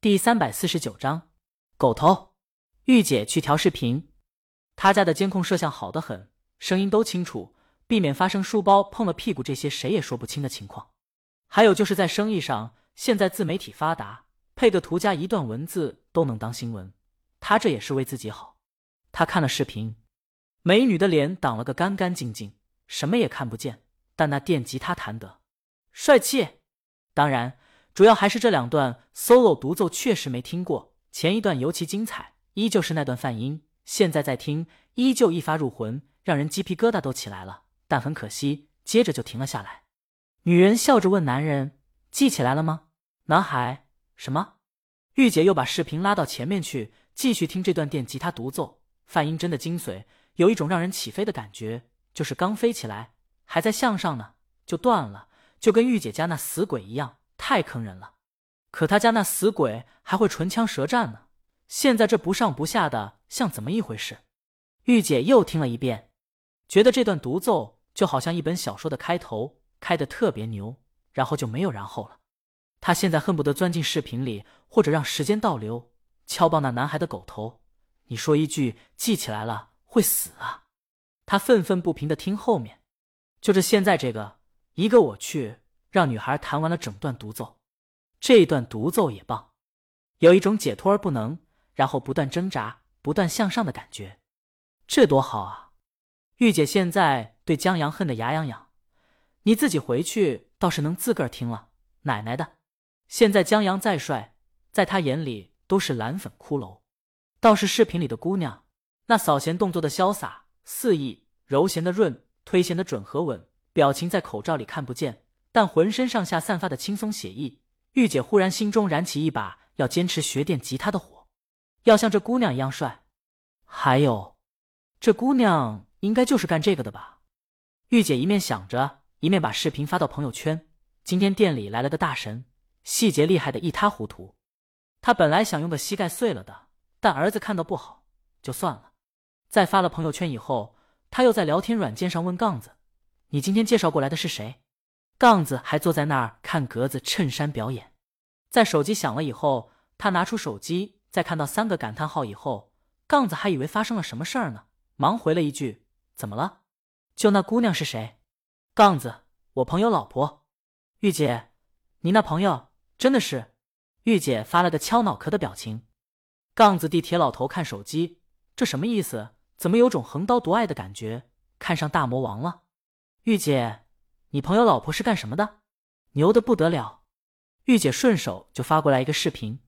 第三百四十九章，狗头。玉姐去调视频，他家的监控摄像好的很，声音都清楚，避免发生书包碰了屁股这些谁也说不清的情况。还有就是在生意上，现在自媒体发达，配个图加一段文字都能当新闻。他这也是为自己好。他看了视频，美女的脸挡了个干干净净，什么也看不见，但那电吉他弹得帅气。当然。主要还是这两段 solo 独奏确实没听过，前一段尤其精彩，依旧是那段泛音，现在在听，依旧一发入魂，让人鸡皮疙瘩都起来了。但很可惜，接着就停了下来。女人笑着问男人：“记起来了吗？”男孩：“什么？”玉姐又把视频拉到前面去，继续听这段电吉他独奏，泛音真的精髓，有一种让人起飞的感觉，就是刚飞起来，还在向上呢，就断了，就跟玉姐家那死鬼一样。太坑人了，可他家那死鬼还会唇枪舌战呢。现在这不上不下的，像怎么一回事？玉姐又听了一遍，觉得这段独奏就好像一本小说的开头，开的特别牛，然后就没有然后了。她现在恨不得钻进视频里，或者让时间倒流，敲爆那男孩的狗头。你说一句记起来了会死啊！她愤愤不平的听后面，就是现在这个一个我去。让女孩弹完了整段独奏，这一段独奏也棒，有一种解脱而不能，然后不断挣扎、不断向上的感觉，这多好啊！玉姐现在对江阳恨得牙痒痒，你自己回去倒是能自个儿听了，奶奶的！现在江阳再帅，在他眼里都是蓝粉骷髅，倒是视频里的姑娘，那扫弦动作的潇洒肆意，柔弦的润，推弦的准和稳，表情在口罩里看不见。但浑身上下散发的轻松写意，玉姐忽然心中燃起一把要坚持学电吉他的火，要像这姑娘一样帅。还有，这姑娘应该就是干这个的吧？玉姐一面想着，一面把视频发到朋友圈。今天店里来了个大神，细节厉害的一塌糊涂。她本来想用个膝盖碎了的，但儿子看到不好，就算了。在发了朋友圈以后，她又在聊天软件上问杠子：“你今天介绍过来的是谁？”杠子还坐在那儿看格子衬衫表演，在手机响了以后，他拿出手机，在看到三个感叹号以后，杠子还以为发生了什么事儿呢，忙回了一句：“怎么了？就那姑娘是谁？”杠子：“我朋友老婆。”玉姐：“你那朋友真的是？”玉姐发了个敲脑壳的表情。杠子地铁老头看手机，这什么意思？怎么有种横刀夺爱的感觉？看上大魔王了？玉姐。你朋友老婆是干什么的？牛的不得了！玉姐顺手就发过来一个视频。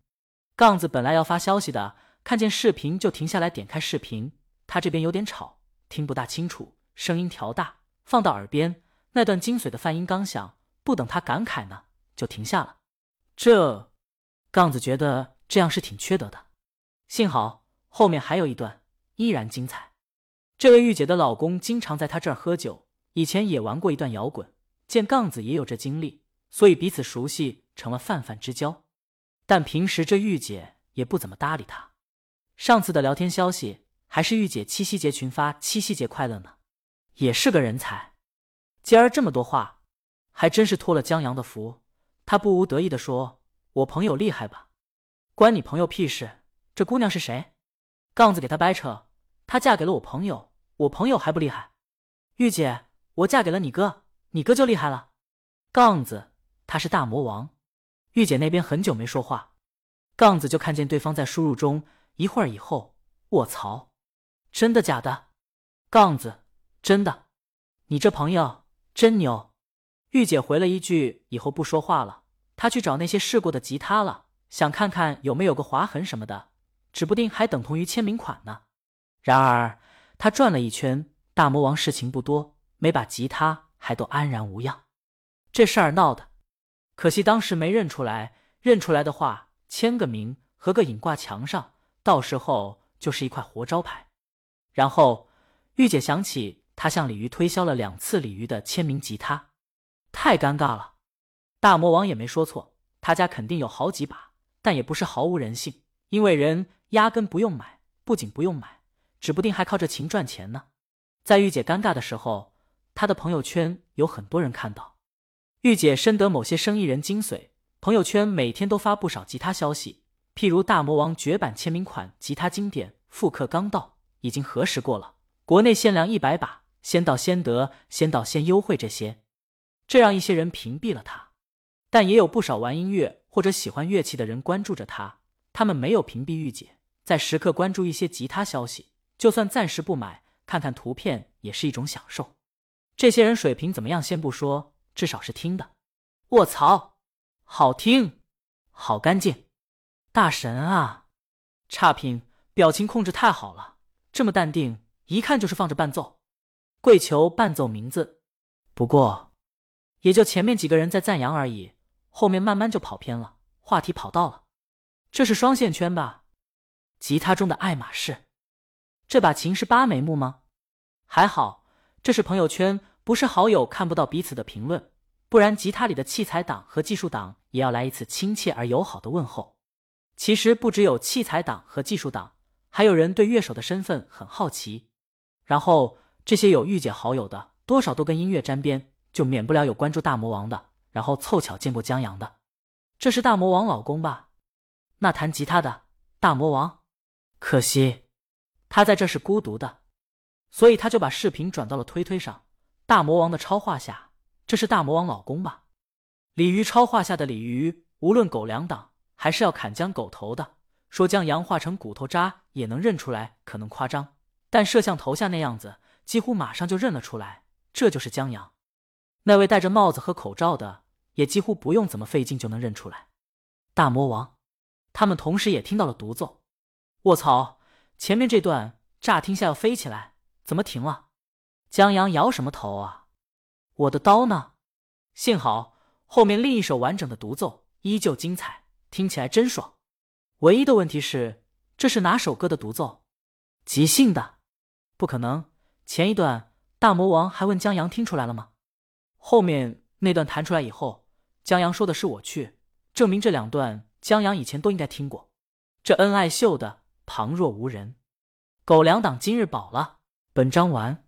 杠子本来要发消息的，看见视频就停下来点开视频。他这边有点吵，听不大清楚，声音调大，放到耳边。那段精髓的泛音刚响，不等他感慨呢，就停下了。这，杠子觉得这样是挺缺德的。幸好后面还有一段，依然精彩。这位玉姐的老公经常在她这儿喝酒。以前也玩过一段摇滚，见杠子也有这经历，所以彼此熟悉，成了泛泛之交。但平时这玉姐也不怎么搭理他。上次的聊天消息还是玉姐七夕节群发“七夕节快乐”呢，也是个人才。今儿这么多话，还真是托了江阳的福。他不无得意的说：“我朋友厉害吧？关你朋友屁事？这姑娘是谁？”杠子给他掰扯：“她嫁给了我朋友，我朋友还不厉害？”玉姐。我嫁给了你哥，你哥就厉害了。杠子，他是大魔王。玉姐那边很久没说话，杠子就看见对方在输入中。一会儿以后，卧槽，真的假的？杠子，真的。你这朋友真牛。玉姐回了一句：“以后不说话了。”她去找那些试过的吉他了，想看看有没有个划痕什么的，指不定还等同于签名款呢。然而，她转了一圈，大魔王事情不多。没把吉他还都安然无恙，这事儿闹的，可惜当时没认出来。认出来的话，签个名和个影挂墙上，到时候就是一块活招牌。然后玉姐想起她向鲤鱼推销了两次鲤鱼的签名吉他，太尴尬了。大魔王也没说错，他家肯定有好几把，但也不是毫无人性，因为人压根不用买，不仅不用买，指不定还靠着琴赚钱呢。在玉姐尴尬的时候。他的朋友圈有很多人看到，玉姐深得某些生意人精髓，朋友圈每天都发不少吉他消息。譬如大魔王绝版签名款吉他经典复刻刚到，已经核实过了，国内限量一百把，先到先得，先到先优惠这些，这让一些人屏蔽了他。但也有不少玩音乐或者喜欢乐器的人关注着他，他们没有屏蔽御姐，在时刻关注一些吉他消息，就算暂时不买，看看图片也是一种享受。这些人水平怎么样？先不说，至少是听的。卧槽，好听，好干净，大神啊！差评，表情控制太好了，这么淡定，一看就是放着伴奏。跪求伴奏名字。不过，也就前面几个人在赞扬而已。后面慢慢就跑偏了，话题跑到了，这是双线圈吧？吉他中的爱马仕，这把琴是八眉木吗？还好，这是朋友圈，不是好友看不到彼此的评论，不然吉他里的器材党和技术党也要来一次亲切而友好的问候。其实不只有器材党和技术党，还有人对乐手的身份很好奇。然后这些有御姐好友的，多少都跟音乐沾边，就免不了有关注大魔王的。然后凑巧见过江阳的，这是大魔王老公吧？那弹吉他的大魔王，可惜他在这是孤独的，所以他就把视频转到了推推上。大魔王的超话下，这是大魔王老公吧？鲤鱼超话下的鲤鱼，无论狗粮党还是要砍江狗头的，说江阳化成骨头渣也能认出来，可能夸张，但摄像头下那样子，几乎马上就认了出来，这就是江阳。那位戴着帽子和口罩的，也几乎不用怎么费劲就能认出来。大魔王，他们同时也听到了独奏。卧槽！前面这段乍听下要飞起来，怎么停了？江阳摇什么头啊？我的刀呢？幸好后面另一首完整的独奏依旧精彩，听起来真爽。唯一的问题是，这是哪首歌的独奏？即兴的？不可能！前一段大魔王还问江阳听出来了吗？后面那段弹出来以后，江阳说的是我去，证明这两段江阳以前都应该听过。这恩爱秀的旁若无人，狗粮党今日饱了。本章完。